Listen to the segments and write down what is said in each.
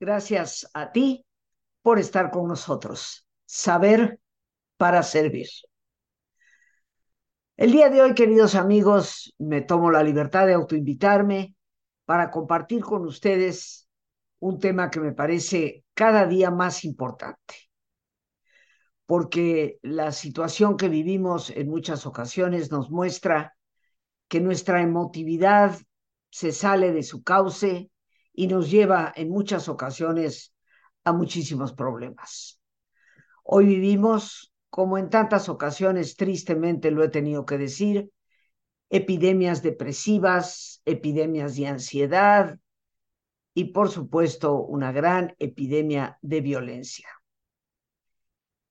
Gracias a ti por estar con nosotros. Saber para servir. El día de hoy, queridos amigos, me tomo la libertad de autoinvitarme para compartir con ustedes un tema que me parece cada día más importante, porque la situación que vivimos en muchas ocasiones nos muestra que nuestra emotividad se sale de su cauce y nos lleva en muchas ocasiones a muchísimos problemas. Hoy vivimos, como en tantas ocasiones tristemente lo he tenido que decir, epidemias depresivas, epidemias de ansiedad y por supuesto una gran epidemia de violencia.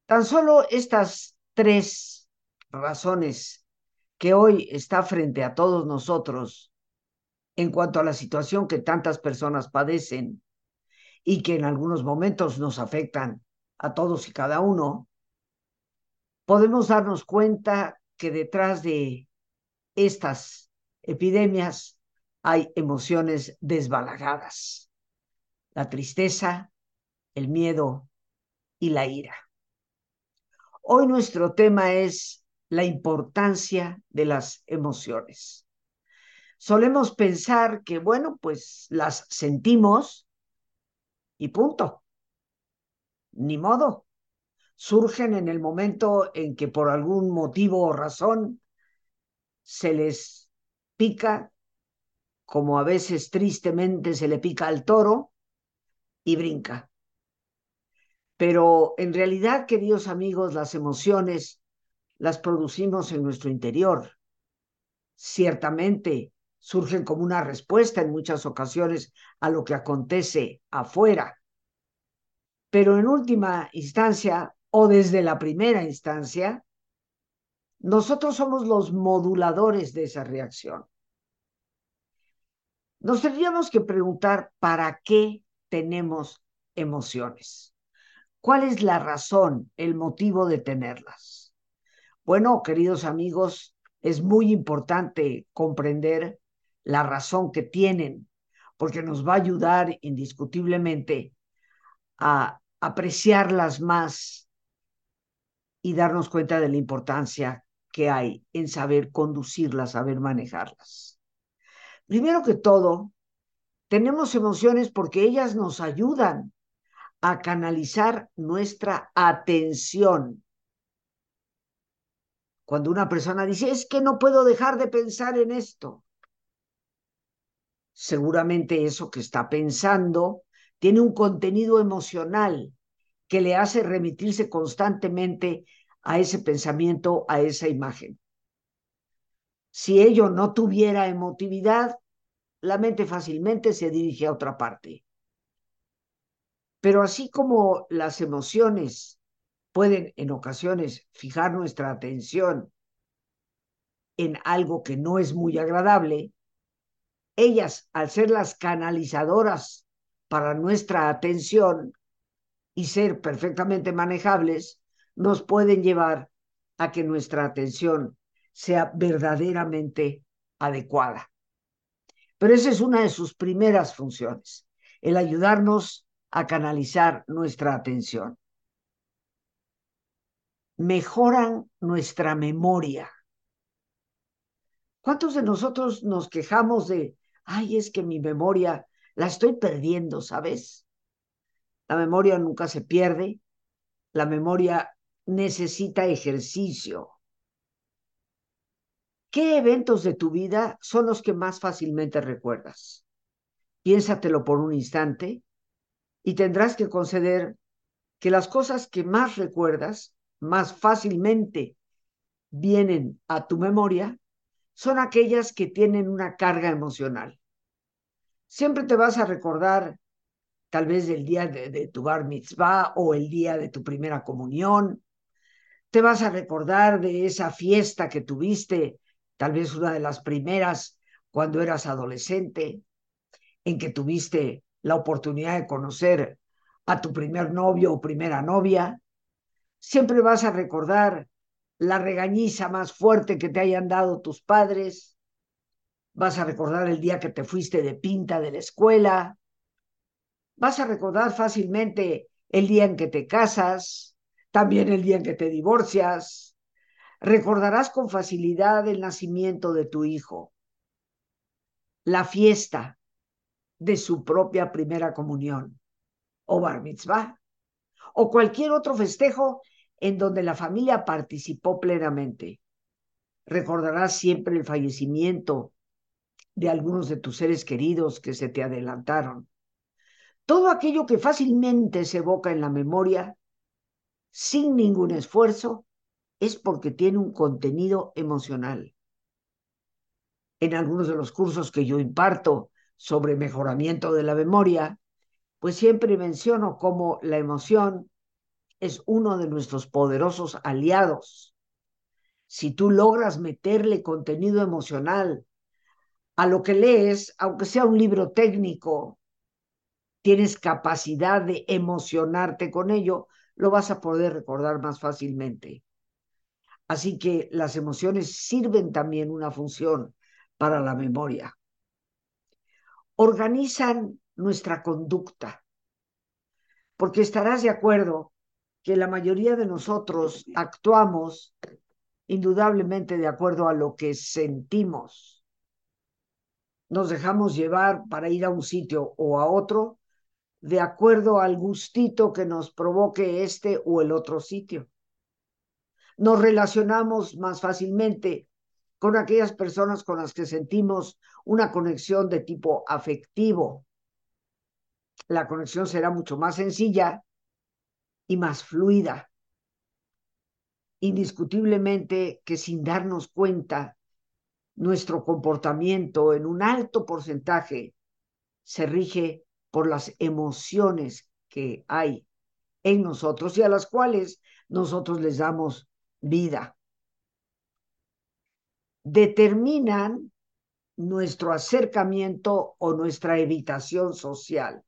Tan solo estas tres razones que hoy está frente a todos nosotros en cuanto a la situación que tantas personas padecen y que en algunos momentos nos afectan a todos y cada uno, podemos darnos cuenta que detrás de estas epidemias hay emociones desbalagadas, la tristeza, el miedo y la ira. Hoy nuestro tema es la importancia de las emociones. Solemos pensar que, bueno, pues las sentimos y punto. Ni modo. Surgen en el momento en que por algún motivo o razón se les pica, como a veces tristemente se le pica al toro, y brinca. Pero en realidad, queridos amigos, las emociones las producimos en nuestro interior. Ciertamente surgen como una respuesta en muchas ocasiones a lo que acontece afuera. Pero en última instancia, o desde la primera instancia, nosotros somos los moduladores de esa reacción. Nos tendríamos que preguntar para qué tenemos emociones. ¿Cuál es la razón, el motivo de tenerlas? Bueno, queridos amigos, es muy importante comprender la razón que tienen, porque nos va a ayudar indiscutiblemente a apreciarlas más y darnos cuenta de la importancia que hay en saber conducirlas, saber manejarlas. Primero que todo, tenemos emociones porque ellas nos ayudan a canalizar nuestra atención. Cuando una persona dice, es que no puedo dejar de pensar en esto, seguramente eso que está pensando tiene un contenido emocional que le hace remitirse constantemente a ese pensamiento, a esa imagen. Si ello no tuviera emotividad, la mente fácilmente se dirige a otra parte. Pero así como las emociones pueden en ocasiones fijar nuestra atención en algo que no es muy agradable, ellas, al ser las canalizadoras para nuestra atención y ser perfectamente manejables, nos pueden llevar a que nuestra atención sea verdaderamente adecuada. Pero esa es una de sus primeras funciones, el ayudarnos a canalizar nuestra atención. Mejoran nuestra memoria. ¿Cuántos de nosotros nos quejamos de ay, es que mi memoria la estoy perdiendo, ¿sabes? La memoria nunca se pierde, la memoria necesita ejercicio. ¿Qué eventos de tu vida son los que más fácilmente recuerdas? Piénsatelo por un instante y tendrás que conceder que las cosas que más recuerdas, más fácilmente vienen a tu memoria, son aquellas que tienen una carga emocional. Siempre te vas a recordar tal vez del día de, tu bar mitzvah o el día de tu primera comunión. Te vas a recordar de esa fiesta que tuviste, tal vez una de las primeras cuando eras adolescente, en que tuviste la oportunidad de conocer a tu primer novio o primera novia. Siempre vas a recordar la regañiza más fuerte que te hayan dado tus padres, vas a recordar el día que te fuiste de pinta de la escuela, Vas a recordar fácilmente el día en que te casas, también el día en que te divorcias. Recordarás con facilidad el nacimiento de tu hijo, la fiesta de su propia primera comunión o bar mitzvah o cualquier otro festejo en donde la familia participó plenamente. Recordarás siempre el fallecimiento de algunos de tus seres queridos que se te adelantaron. Todo aquello que fácilmente se evoca en la memoria, sin ningún esfuerzo, es porque tiene un contenido emocional. En algunos de los cursos que yo imparto sobre mejoramiento de la memoria, pues siempre menciono cómo la emoción es uno de nuestros poderosos aliados. Si tú logras meterle contenido emocional a lo que lees, aunque sea un libro técnico, tienes capacidad de emocionarte con ello, lo vas a poder recordar más fácilmente. Así que las emociones sirven también una función para la memoria. Organizan nuestra conducta, porque estarás de acuerdo que la mayoría de nosotros actuamos indudablemente de acuerdo a lo que sentimos. Nos dejamos llevar para ir a un sitio o a otro de acuerdo al gustito que nos provoque este o el otro sitio. Nos relacionamos más fácilmente con aquellas personas con las que sentimos una conexión de tipo afectivo. La conexión será mucho más sencilla y más fluida. Indiscutiblemente que sin darnos cuenta, nuestro comportamiento en un alto porcentaje se rige por las emociones que hay en nosotros y a las cuales nosotros les damos vida. Determinan nuestro acercamiento o nuestra evitación social.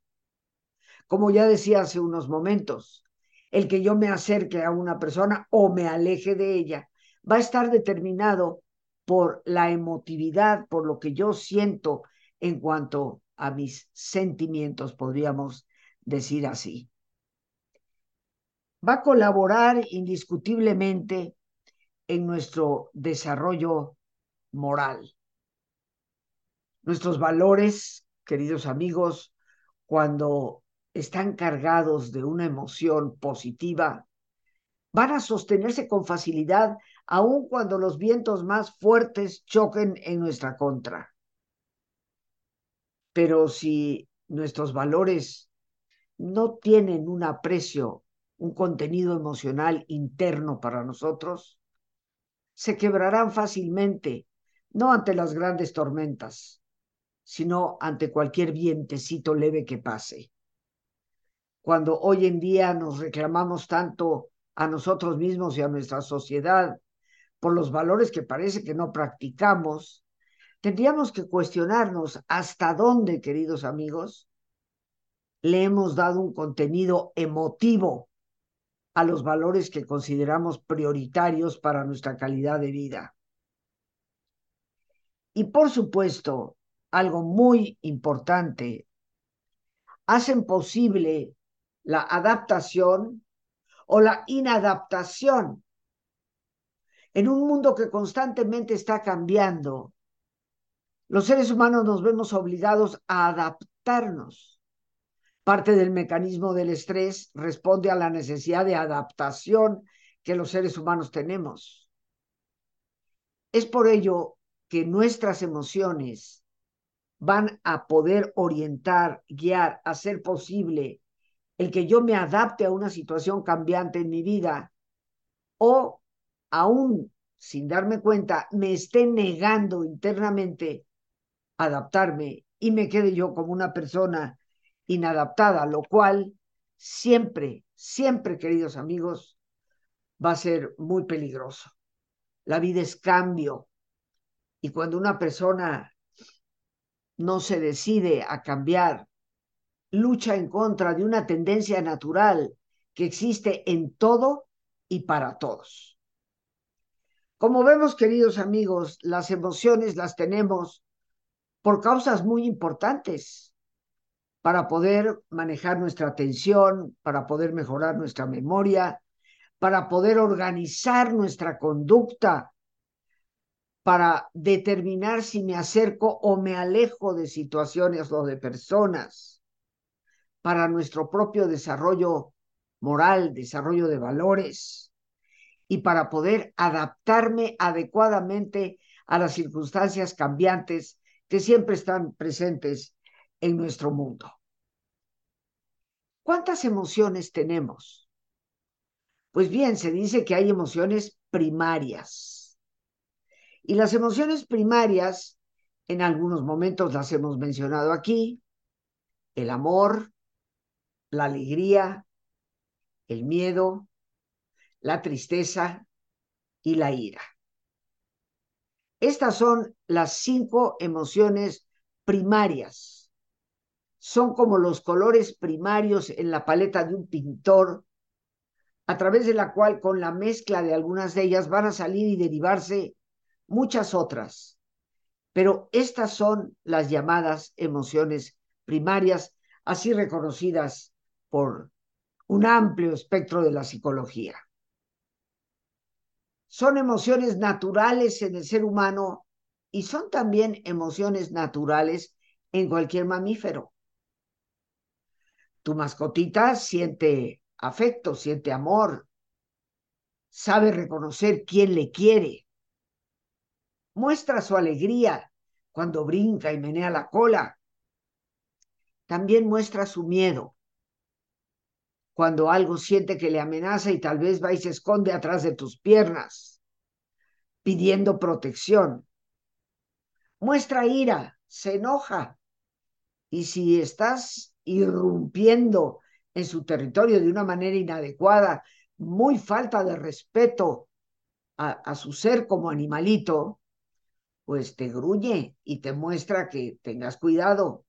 Como ya decía hace unos momentos, el que yo me acerque a una persona o me aleje de ella, va a estar determinado por la emotividad, por lo que yo siento en cuanto a mis sentimientos, podríamos decir así. Va a colaborar indiscutiblemente en nuestro desarrollo moral. Nuestros valores, queridos amigos, cuando están cargados de una emoción positiva, van a sostenerse con facilidad aun cuando los vientos más fuertes choquen en nuestra contra. Pero si nuestros valores no tienen un aprecio, un contenido emocional interno para nosotros, se quebrarán fácilmente, no ante las grandes tormentas, sino ante cualquier vientecito leve que pase cuando hoy en día nos reclamamos tanto a nosotros mismos y a nuestra sociedad por los valores que parece que no practicamos, tendríamos que cuestionarnos hasta dónde, queridos amigos, le hemos dado un contenido emotivo a los valores que consideramos prioritarios para nuestra calidad de vida. Y por supuesto, algo muy importante, hacen posible la adaptación o la inadaptación. En un mundo que constantemente está cambiando, los seres humanos nos vemos obligados a adaptarnos. Parte del mecanismo del estrés responde a la necesidad de adaptación que los seres humanos tenemos. Es por ello que nuestras emociones van a poder orientar, guiar, hacer posible el que yo me adapte a una situación cambiante en mi vida o aún sin darme cuenta me esté negando internamente adaptarme y me quede yo como una persona inadaptada, lo cual siempre, siempre, queridos amigos, va a ser muy peligroso. La vida es cambio y cuando una persona no se decide a cambiar lucha en contra de una tendencia natural que existe en todo y para todos. Como vemos, queridos amigos, las emociones las tenemos por causas muy importantes. para poder manejar nuestra atención, para poder mejorar nuestra memoria, para poder organizar nuestra conducta, para determinar si me acerco o me alejo de situaciones o de personas, para nuestro propio desarrollo moral, desarrollo de valores y para poder adaptarme adecuadamente a las circunstancias cambiantes que siempre están presentes en nuestro mundo. ¿Cuántas emociones tenemos? Pues bien, se dice que hay emociones primarias. Y las emociones primarias, en algunos momentos las hemos mencionado aquí, el amor, la alegría, el miedo, la tristeza y la ira. Estas son las cinco emociones primarias. Son como los colores primarios en la paleta de un pintor, a través de la cual con la mezcla de algunas de ellas van a salir y derivarse muchas otras. Pero estas son las llamadas emociones primarias, así reconocidas por un amplio espectro de la psicología son emociones naturales en el ser humano y son también emociones naturales en cualquier mamífero. Tu mascotita siente afecto, siente amor, sabe reconocer quién le quiere, muestra su alegría cuando brinca y menea la cola, también muestra su miedo cuando algo siente que le amenaza y tal vez va y se esconde atrás de tus piernas, pidiendo protección. Muestra ira, se enoja. Y si estás irrumpiendo en su territorio de una manera inadecuada, muy falta de respeto a, a su ser como animalito, pues te gruñe y te muestra que tengas cuidado.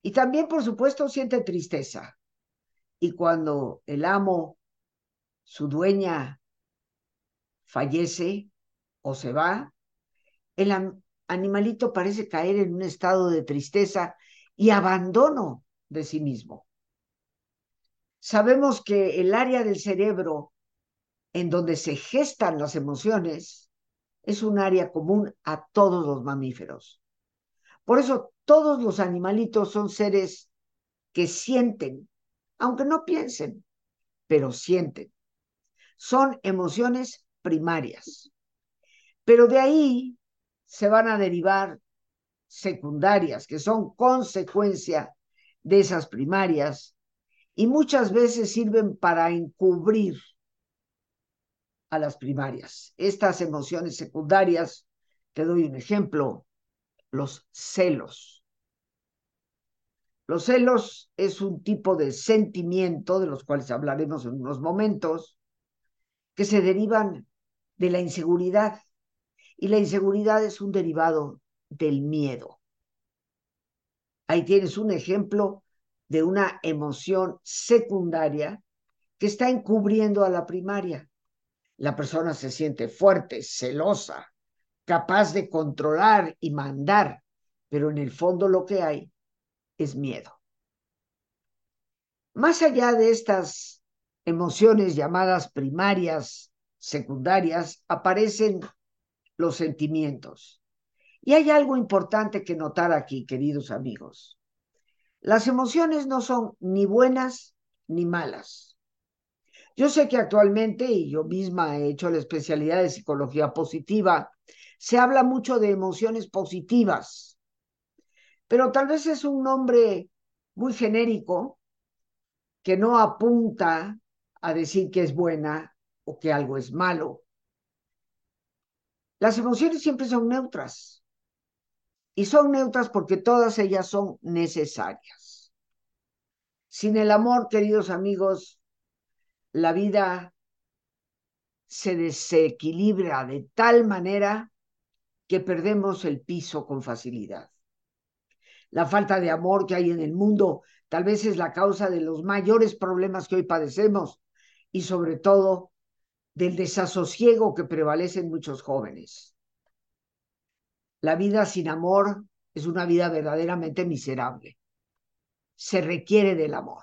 Y también, por supuesto, siente tristeza y cuando el amo, su dueña, fallece o se va, el animalito parece caer en un estado de tristeza y abandono de sí mismo. Sabemos que el área del cerebro en donde se gestan las emociones es un área común a todos los mamíferos. Por eso todos los animalitos son seres que sienten aunque no piensen, pero sienten. Son emociones primarias. Pero de ahí se van a derivar secundarias, que son consecuencia de esas primarias y muchas veces sirven para encubrir a las primarias. Estas emociones secundarias, te doy un ejemplo, los celos. Los celos es un tipo de sentimiento, de los cuales hablaremos en unos momentos, que se derivan de la inseguridad. Y la inseguridad es un derivado del miedo. Ahí tienes un ejemplo de una emoción secundaria que está encubriendo a la primaria. La persona se siente fuerte, celosa, capaz de controlar y mandar, pero en el fondo lo que hay es miedo. Más allá de estas emociones llamadas primarias, secundarias, aparecen los sentimientos. Y hay algo importante que notar aquí, queridos amigos. Las emociones no son ni buenas ni malas. Yo sé que actualmente, y yo misma he hecho la especialidad de psicología positiva, se habla mucho de emociones positivas pero tal vez es un nombre muy genérico que no apunta a decir que es buena o que algo es malo. Las emociones siempre son neutras y son neutras porque todas ellas son necesarias. Sin el amor, queridos amigos, la vida se desequilibra de tal manera que perdemos el piso con facilidad la falta de amor que hay en el mundo tal vez es la causa de los mayores problemas que hoy padecemos y sobre todo del desasosiego que prevalece en muchos jóvenes. La vida sin amor es una vida verdaderamente miserable. se requiere del amor.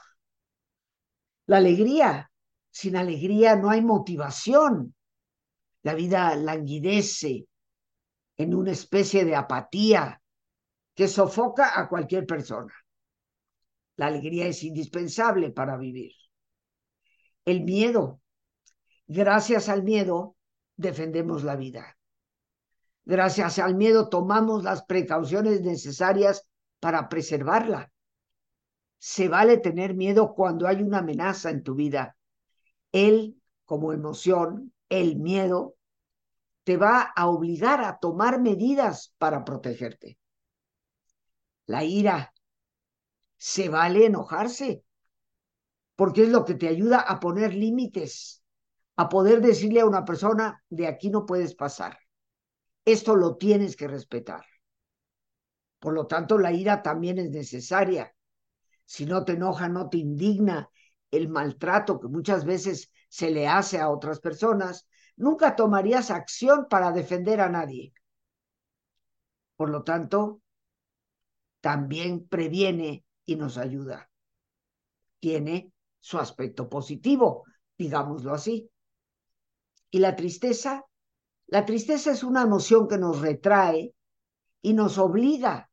La alegría, sin alegría no hay motivación. La vida languidece en una especie de apatía que sofoca a cualquier persona. La alegría es indispensable para vivir. El miedo. Gracias al miedo defendemos la vida. Gracias al miedo tomamos las precauciones necesarias para preservarla. Se vale tener miedo cuando hay una amenaza en tu vida. Él, como emoción, el miedo, te va a obligar a tomar medidas para protegerte. La ira, se vale enojarse, porque es lo que te ayuda a poner límites, a poder decirle a una persona, de aquí no puedes pasar. Esto lo tienes que respetar. Por lo tanto, la ira también es necesaria. Si no te enoja, no te indigna el maltrato que muchas veces se le hace a otras personas, nunca tomarías acción para defender a nadie. Por lo tanto, también previene y nos ayuda. Tiene su aspecto positivo, digámoslo así. Y la tristeza la tristeza es una emoción que nos retrae y nos obliga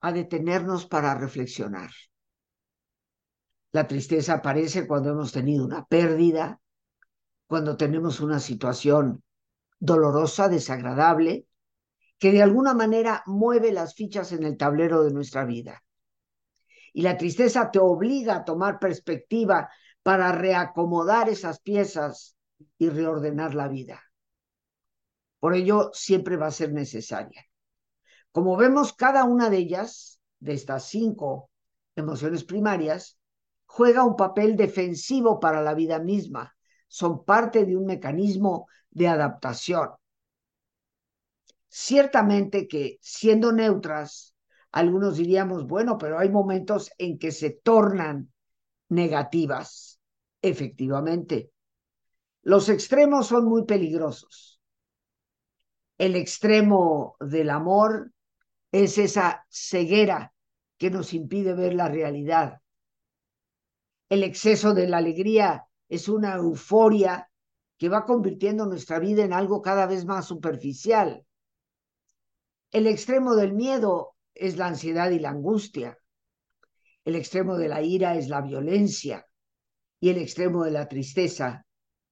a detenernos para reflexionar. La tristeza aparece cuando hemos tenido una pérdida, cuando tenemos una situación dolorosa, desagradable, que de alguna manera mueve las fichas en el tablero de nuestra vida. Y la tristeza te obliga a tomar perspectiva para reacomodar esas piezas y reordenar la vida. Por ello, siempre va a ser necesaria. Como vemos, cada una de ellas, de estas cinco emociones primarias, juega un papel defensivo para la vida misma. Son parte de un mecanismo de adaptación. Ciertamente que siendo neutras, algunos diríamos, bueno, pero hay momentos en que se tornan negativas. Efectivamente, los extremos son muy peligrosos. El extremo del amor es esa ceguera que nos impide ver la realidad. El exceso de la alegría es una euforia que va convirtiendo nuestra vida en algo cada vez más superficial. El extremo del miedo es la ansiedad y la angustia. El extremo de la ira es la violencia y el extremo de la tristeza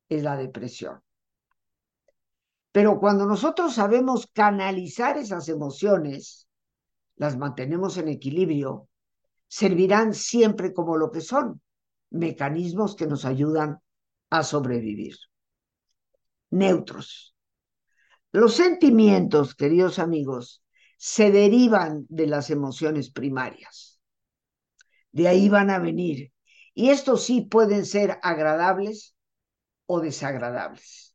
es la depresión. Pero cuando nosotros sabemos canalizar esas emociones, las mantenemos en equilibrio, servirán siempre como lo que son, mecanismos que nos ayudan a sobrevivir. Neutros. Los sentimientos, queridos amigos, se derivan de las emociones primarias. De ahí van a venir. Y estos sí pueden ser agradables o desagradables.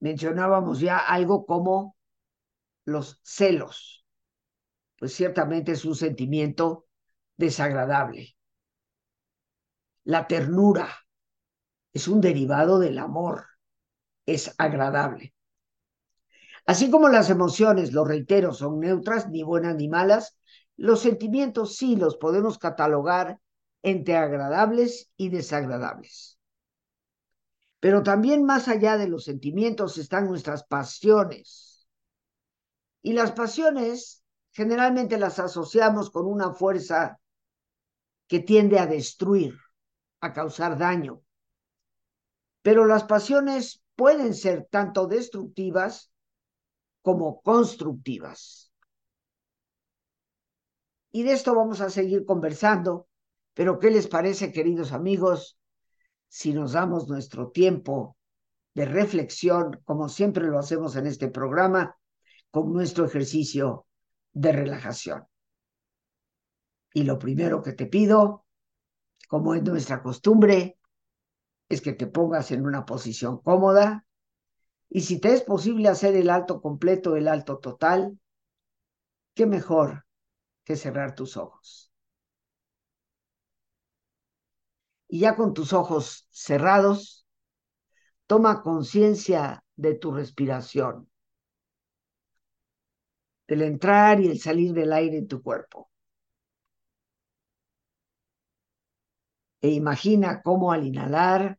Mencionábamos ya algo como los celos, pues ciertamente es un sentimiento desagradable. La ternura es un derivado del amor, es agradable. Así como las emociones, lo reitero, son neutras, ni buenas ni malas, los sentimientos sí los podemos catalogar entre agradables y desagradables. Pero también más allá de los sentimientos están nuestras pasiones. Y las pasiones generalmente las asociamos con una fuerza que tiende a destruir, a causar daño. Pero las pasiones pueden ser tanto destructivas como constructivas. Y de esto vamos a seguir conversando, pero ¿qué les parece, queridos amigos? si nos damos nuestro tiempo de reflexión, como siempre lo hacemos en este programa, con nuestro ejercicio de relajación. Y lo primero que te pido, como es nuestra costumbre, es que te pongas en una posición cómoda y si te es posible hacer el alto completo, el alto total, qué mejor que cerrar tus ojos. Y ya con tus ojos cerrados, toma conciencia de tu respiración, del entrar y el salir del aire en tu cuerpo. E imagina cómo al inhalar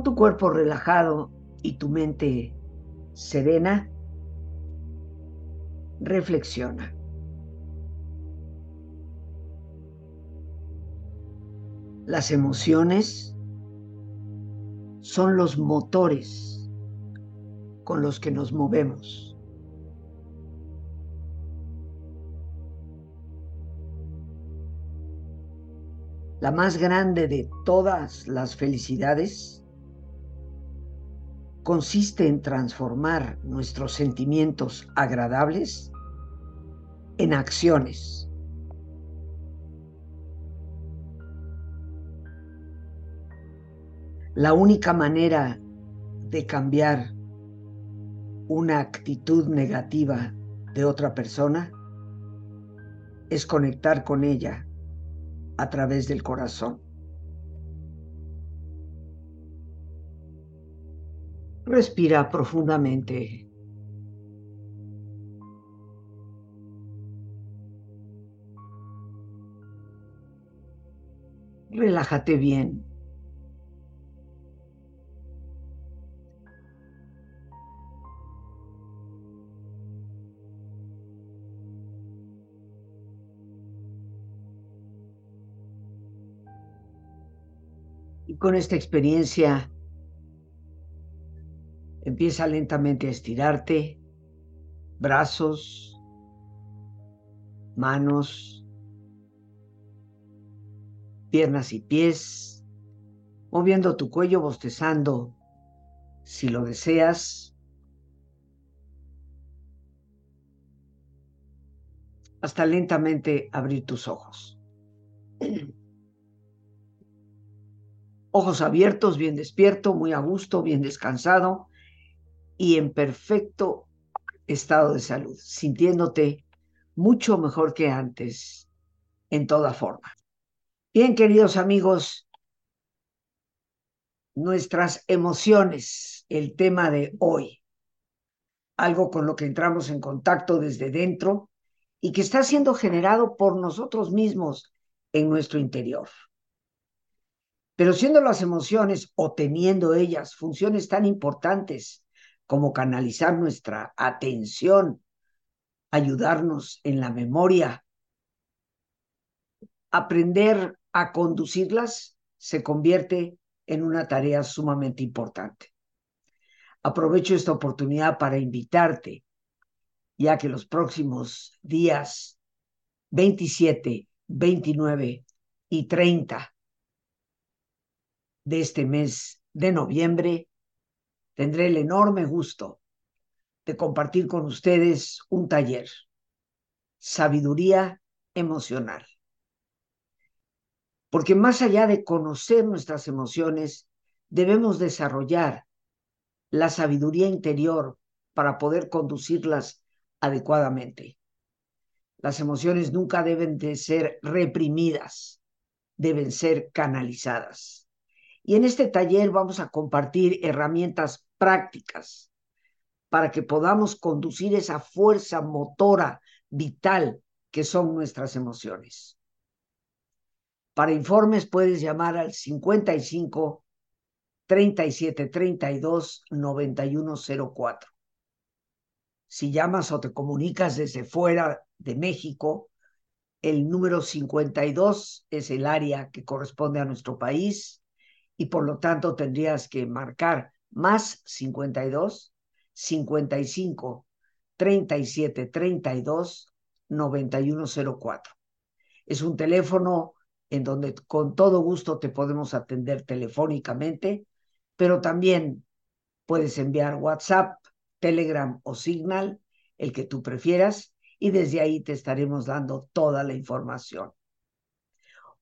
Con tu cuerpo relajado y tu mente serena, reflexiona. Las emociones son los motores con los que nos movemos. La más grande de todas las felicidades consiste en transformar nuestros sentimientos agradables en acciones. La única manera de cambiar una actitud negativa de otra persona es conectar con ella a través del corazón. Respira profundamente. Relájate bien. Y con esta experiencia Empieza lentamente a estirarte, brazos, manos, piernas y pies, moviendo tu cuello, bostezando. Si lo deseas, hasta lentamente abrir tus ojos. Ojos abiertos, bien despierto, muy a gusto, bien descansado y en perfecto estado de salud, sintiéndote mucho mejor que antes en toda forma. Bien, queridos amigos, nuestras emociones, el tema de hoy, algo con lo que entramos en contacto desde dentro y que está siendo generado por nosotros mismos en nuestro interior. Pero siendo las emociones o teniendo ellas funciones tan importantes como canalizar nuestra atención, ayudarnos en la memoria. Aprender a conducirlas se convierte en una tarea sumamente importante. Aprovecho esta oportunidad para invitarte, ya que los próximos días 27, 29 y 30 de este mes de noviembre tendré el enorme gusto de compartir con ustedes un taller, sabiduría emocional. Porque más allá de conocer nuestras emociones, debemos desarrollar la sabiduría interior para poder conducirlas adecuadamente. Las emociones nunca deben de ser reprimidas, deben ser canalizadas. Y en este taller vamos a compartir herramientas prácticas para que podamos conducir esa fuerza motora vital que son nuestras emociones. Para informes puedes llamar al 55 37 32 9104. Si llamas o te comunicas desde fuera de México, el número 52 es el área que corresponde a nuestro país y por lo tanto tendrías que marcar más 52, 55, 37, 32, 9104. Es un teléfono en donde con todo gusto te podemos atender telefónicamente, pero también puedes enviar WhatsApp, Telegram o Signal, el que tú prefieras, y desde ahí te estaremos dando toda la información.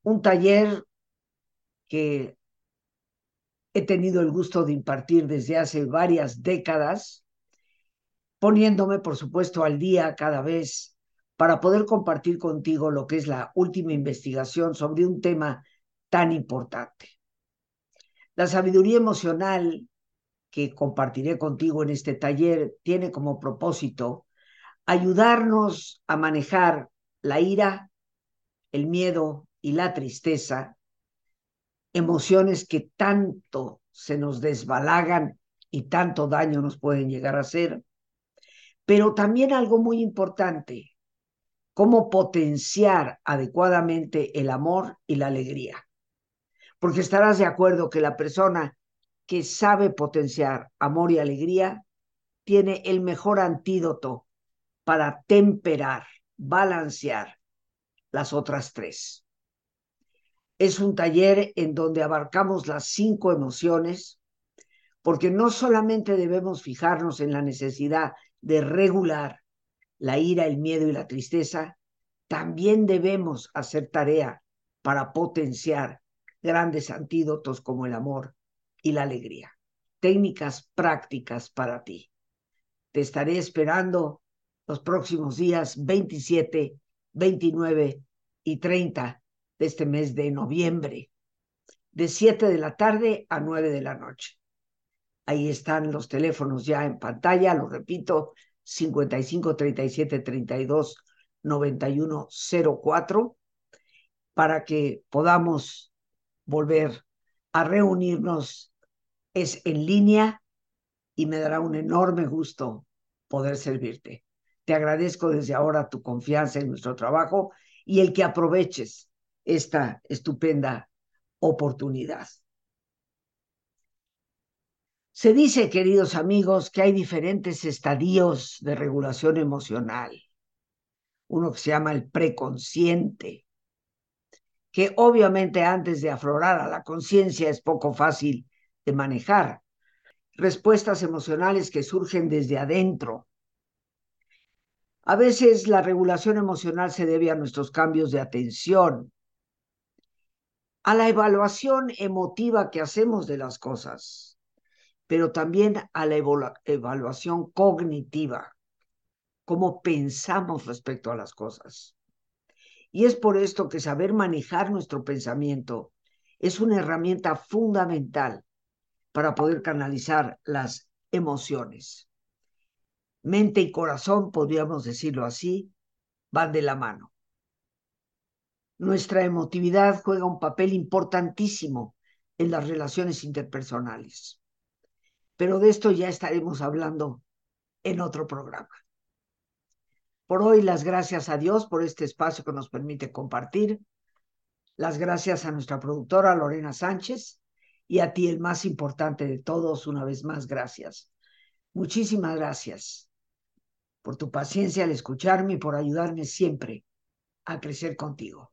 Un taller que he tenido el gusto de impartir desde hace varias décadas, poniéndome, por supuesto, al día cada vez para poder compartir contigo lo que es la última investigación sobre un tema tan importante. La sabiduría emocional que compartiré contigo en este taller tiene como propósito ayudarnos a manejar la ira, el miedo y la tristeza, emociones que tanto se nos desbalagan y tanto daño nos pueden llegar a hacer, pero también algo muy importante, cómo potenciar adecuadamente el amor y la alegría. Porque estarás de acuerdo que la persona que sabe potenciar amor y alegría tiene el mejor antídoto para temperar, balancear las otras tres. Es un taller en donde abarcamos las cinco emociones, porque no solamente debemos fijarnos en la necesidad de regular la ira, el miedo y la tristeza, también debemos hacer tarea para potenciar grandes antídotos como el amor y la alegría. Técnicas prácticas para ti. Te estaré esperando los próximos días 27, 29 y 30 de este mes de noviembre, de 7 de la tarde a 9 de la noche. Ahí están los teléfonos ya en pantalla, lo repito, 55 37 32 91 04, para que podamos volver a reunirnos. Es en línea y me dará un enorme gusto poder servirte. Te agradezco desde ahora tu confianza en nuestro trabajo y el que aproveches esta estupenda oportunidad. Se dice, queridos amigos, que hay diferentes estadios de regulación emocional. Uno que se llama el preconsciente, que obviamente antes de aflorar a la conciencia es poco fácil de manejar. Respuestas emocionales que surgen desde adentro, a veces la regulación emocional se debe a nuestros cambios de atención, a la evaluación emotiva que hacemos de las cosas, pero también a la evaluación cognitiva, cómo pensamos respecto a las cosas. Y es por esto que saber manejar nuestro pensamiento es una herramienta fundamental para poder canalizar las emociones mente y corazón, podríamos decirlo así, van de la mano. Nuestra emotividad juega un papel importantísimo en las relaciones interpersonales. Pero de esto ya estaremos hablando en otro programa. Por hoy, las gracias a Dios por este espacio que nos permite compartir. Las gracias a nuestra productora Lorena Sánchez y a ti, el más importante de todos, una vez más, gracias. Muchísimas gracias por tu paciencia al escucharme y por ayudarme siempre a crecer contigo.